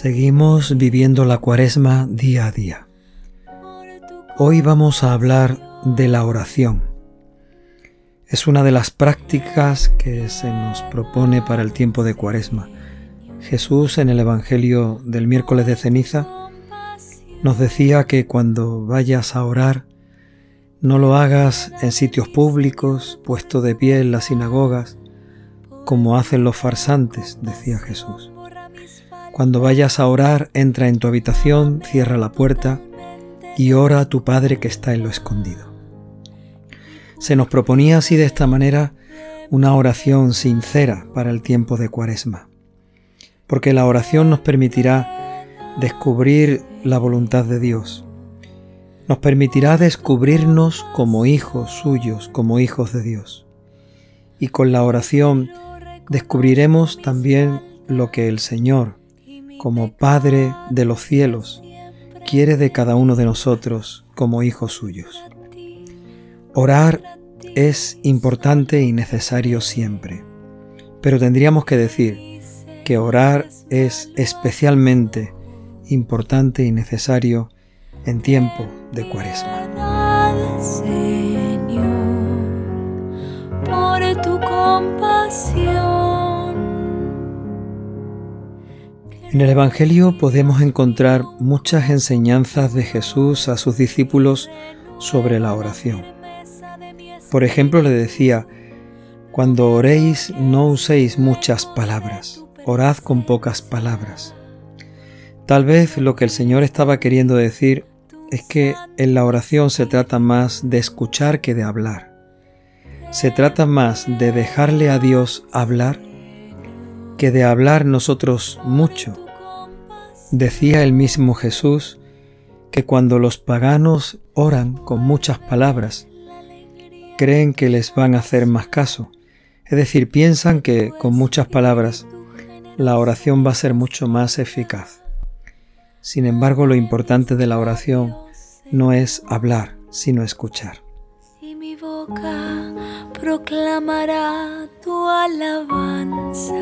Seguimos viviendo la cuaresma día a día. Hoy vamos a hablar de la oración. Es una de las prácticas que se nos propone para el tiempo de cuaresma. Jesús en el Evangelio del miércoles de ceniza nos decía que cuando vayas a orar, no lo hagas en sitios públicos, puesto de pie en las sinagogas, como hacen los farsantes, decía Jesús cuando vayas a orar, entra en tu habitación, cierra la puerta y ora a tu Padre que está en lo escondido. Se nos proponía así de esta manera una oración sincera para el tiempo de Cuaresma, porque la oración nos permitirá descubrir la voluntad de Dios, nos permitirá descubrirnos como hijos suyos, como hijos de Dios. Y con la oración descubriremos también lo que el Señor como Padre de los cielos, quiere de cada uno de nosotros como hijos suyos. Orar es importante y necesario siempre, pero tendríamos que decir que orar es especialmente importante y necesario en tiempo de cuaresma. por tu compasión. En el Evangelio podemos encontrar muchas enseñanzas de Jesús a sus discípulos sobre la oración. Por ejemplo, le decía, cuando oréis no uséis muchas palabras, orad con pocas palabras. Tal vez lo que el Señor estaba queriendo decir es que en la oración se trata más de escuchar que de hablar. Se trata más de dejarle a Dios hablar que de hablar nosotros mucho. Decía el mismo Jesús que cuando los paganos oran con muchas palabras, creen que les van a hacer más caso. Es decir, piensan que con muchas palabras la oración va a ser mucho más eficaz. Sin embargo, lo importante de la oración no es hablar, sino escuchar. Y mi boca proclamará tu alabanza.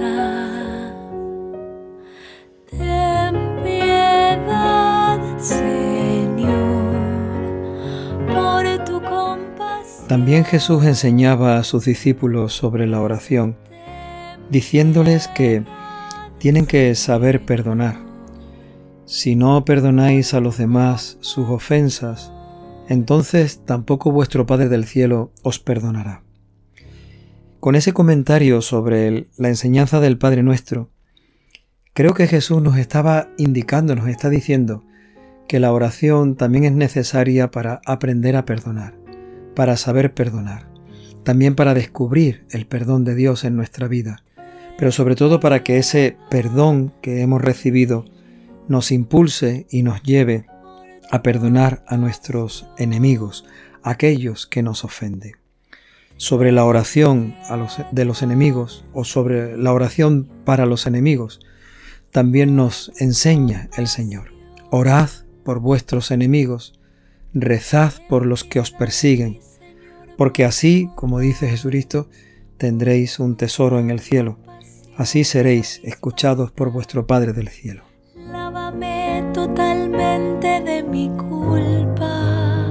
También Jesús enseñaba a sus discípulos sobre la oración, diciéndoles que tienen que saber perdonar. Si no perdonáis a los demás sus ofensas, entonces tampoco vuestro Padre del Cielo os perdonará. Con ese comentario sobre la enseñanza del Padre nuestro, creo que Jesús nos estaba indicando, nos está diciendo que la oración también es necesaria para aprender a perdonar para saber perdonar, también para descubrir el perdón de Dios en nuestra vida, pero sobre todo para que ese perdón que hemos recibido nos impulse y nos lleve a perdonar a nuestros enemigos, aquellos que nos ofenden. Sobre la oración de los enemigos o sobre la oración para los enemigos, también nos enseña el Señor. Orad por vuestros enemigos, rezad por los que os persiguen, porque así, como dice Jesucristo, tendréis un tesoro en el cielo. Así seréis escuchados por vuestro Padre del cielo. Lávame totalmente de mi culpa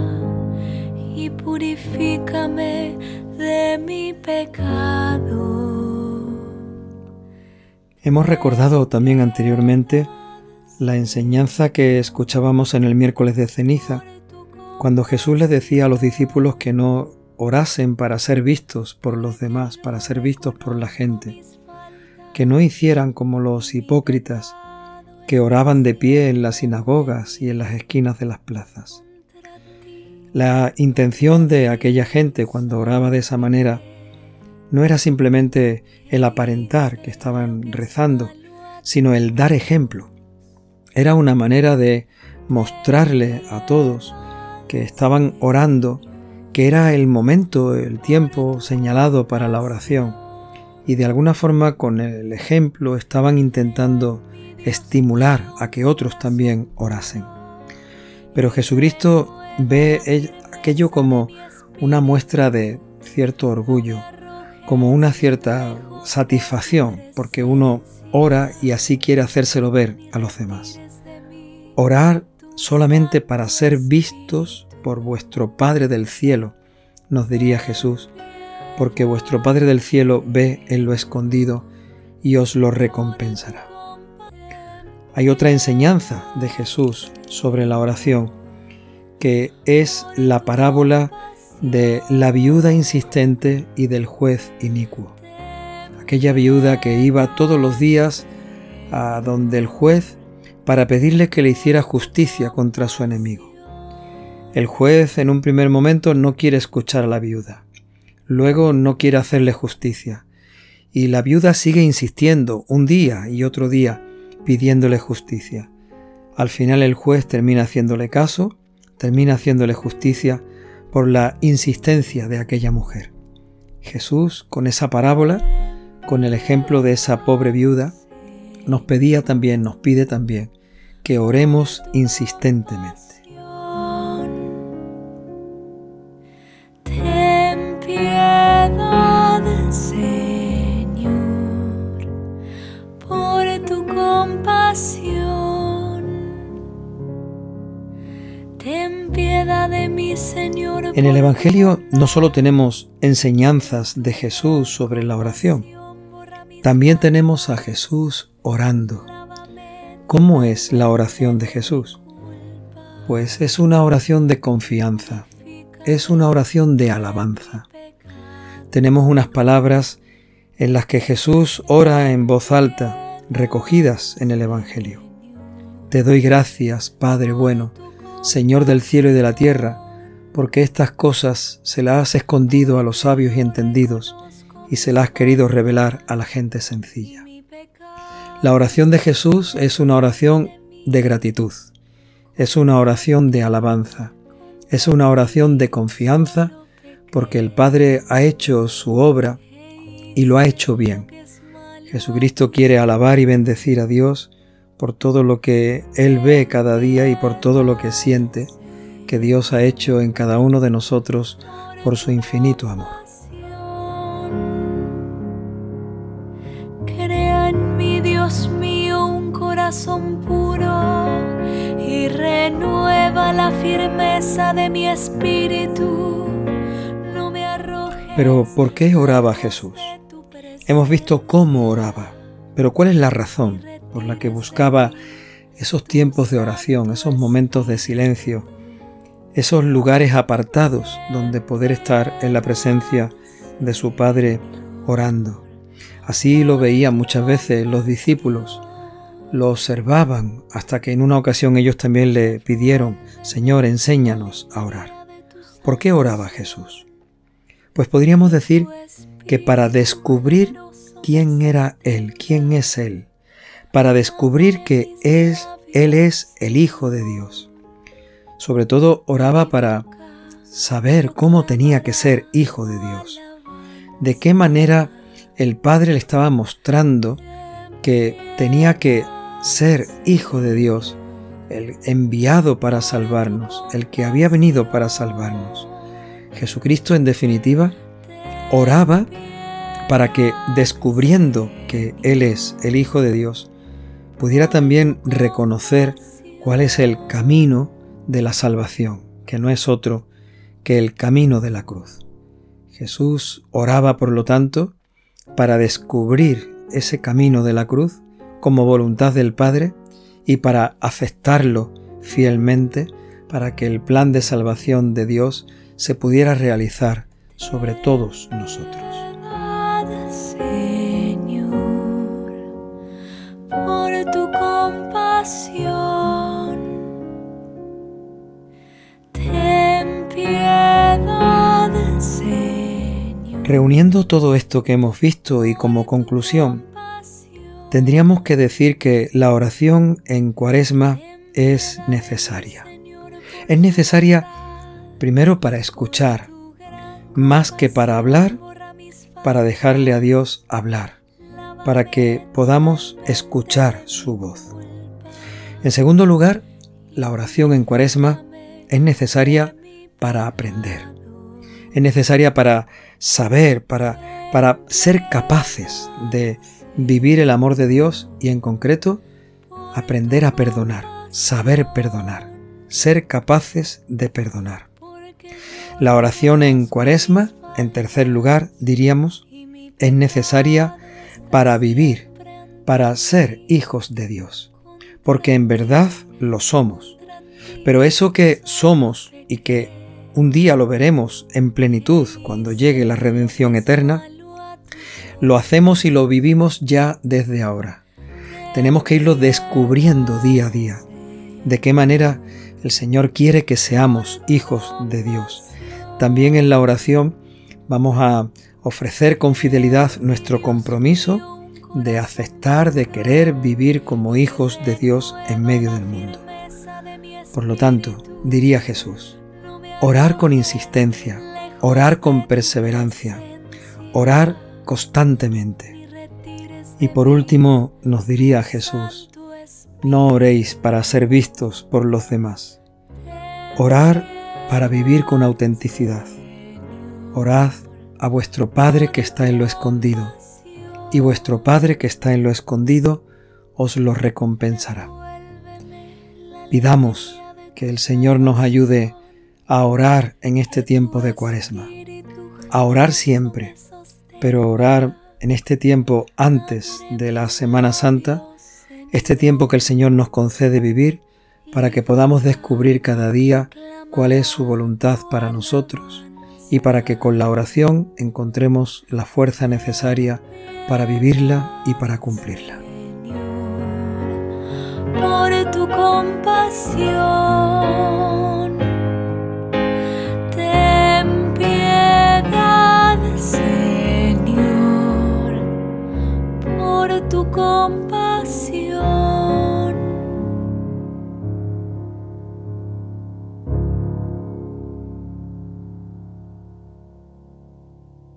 y purifícame de mi pecado. Hemos recordado también anteriormente la enseñanza que escuchábamos en el miércoles de ceniza, cuando Jesús les decía a los discípulos que no orasen para ser vistos por los demás, para ser vistos por la gente, que no hicieran como los hipócritas que oraban de pie en las sinagogas y en las esquinas de las plazas. La intención de aquella gente cuando oraba de esa manera no era simplemente el aparentar que estaban rezando, sino el dar ejemplo. Era una manera de mostrarle a todos que estaban orando que era el momento, el tiempo señalado para la oración y de alguna forma con el ejemplo estaban intentando estimular a que otros también orasen. Pero Jesucristo ve aquello como una muestra de cierto orgullo, como una cierta satisfacción, porque uno ora y así quiere hacérselo ver a los demás. Orar solamente para ser vistos por vuestro Padre del cielo, nos diría Jesús, porque vuestro Padre del cielo ve en lo escondido y os lo recompensará. Hay otra enseñanza de Jesús sobre la oración, que es la parábola de la viuda insistente y del juez inicuo. Aquella viuda que iba todos los días a donde el juez para pedirle que le hiciera justicia contra su enemigo. El juez en un primer momento no quiere escuchar a la viuda, luego no quiere hacerle justicia, y la viuda sigue insistiendo un día y otro día pidiéndole justicia. Al final el juez termina haciéndole caso, termina haciéndole justicia por la insistencia de aquella mujer. Jesús, con esa parábola, con el ejemplo de esa pobre viuda, nos pedía también, nos pide también, que oremos insistentemente. En el Evangelio no solo tenemos enseñanzas de Jesús sobre la oración, también tenemos a Jesús orando. ¿Cómo es la oración de Jesús? Pues es una oración de confianza, es una oración de alabanza. Tenemos unas palabras en las que Jesús ora en voz alta, recogidas en el Evangelio. Te doy gracias, Padre bueno, Señor del cielo y de la tierra, porque estas cosas se las has escondido a los sabios y entendidos y se las has querido revelar a la gente sencilla. La oración de Jesús es una oración de gratitud, es una oración de alabanza, es una oración de confianza porque el Padre ha hecho su obra y lo ha hecho bien. Jesucristo quiere alabar y bendecir a Dios por todo lo que Él ve cada día y por todo lo que siente que Dios ha hecho en cada uno de nosotros por su infinito amor. corazón puro y renueva la firmeza de mi espíritu. No me Pero ¿por qué oraba Jesús? Hemos visto cómo oraba, pero ¿cuál es la razón por la que buscaba esos tiempos de oración, esos momentos de silencio, esos lugares apartados donde poder estar en la presencia de su Padre orando? Así lo veían muchas veces los discípulos lo observaban hasta que en una ocasión ellos también le pidieron, Señor, enséñanos a orar. ¿Por qué oraba Jesús? Pues podríamos decir que para descubrir quién era Él, quién es Él, para descubrir que es, Él es el Hijo de Dios. Sobre todo oraba para saber cómo tenía que ser Hijo de Dios, de qué manera el Padre le estaba mostrando que tenía que ser hijo de Dios, el enviado para salvarnos, el que había venido para salvarnos. Jesucristo, en definitiva, oraba para que, descubriendo que Él es el Hijo de Dios, pudiera también reconocer cuál es el camino de la salvación, que no es otro que el camino de la cruz. Jesús oraba, por lo tanto, para descubrir ese camino de la cruz como voluntad del Padre y para aceptarlo fielmente para que el plan de salvación de Dios se pudiera realizar sobre todos nosotros. Reuniendo todo esto que hemos visto y como conclusión, tendríamos que decir que la oración en cuaresma es necesaria. Es necesaria primero para escuchar, más que para hablar, para dejarle a Dios hablar, para que podamos escuchar su voz. En segundo lugar, la oración en cuaresma es necesaria para aprender. Es necesaria para saber, para, para ser capaces de vivir el amor de Dios y en concreto aprender a perdonar, saber perdonar, ser capaces de perdonar. La oración en cuaresma, en tercer lugar, diríamos, es necesaria para vivir, para ser hijos de Dios, porque en verdad lo somos. Pero eso que somos y que un día lo veremos en plenitud cuando llegue la redención eterna, lo hacemos y lo vivimos ya desde ahora. Tenemos que irlo descubriendo día a día. De qué manera el Señor quiere que seamos hijos de Dios. También en la oración vamos a ofrecer con fidelidad nuestro compromiso de aceptar, de querer vivir como hijos de Dios en medio del mundo. Por lo tanto, diría Jesús, orar con insistencia, orar con perseverancia, orar constantemente. Y por último nos diría Jesús, no oréis para ser vistos por los demás. Orar para vivir con autenticidad. Orad a vuestro Padre que está en lo escondido, y vuestro Padre que está en lo escondido os lo recompensará. Pidamos que el Señor nos ayude a orar en este tiempo de cuaresma, a orar siempre, pero orar en este tiempo antes de la Semana Santa, este tiempo que el Señor nos concede vivir para que podamos descubrir cada día cuál es su voluntad para nosotros y para que con la oración encontremos la fuerza necesaria para vivirla y para cumplirla. Por tu compasión,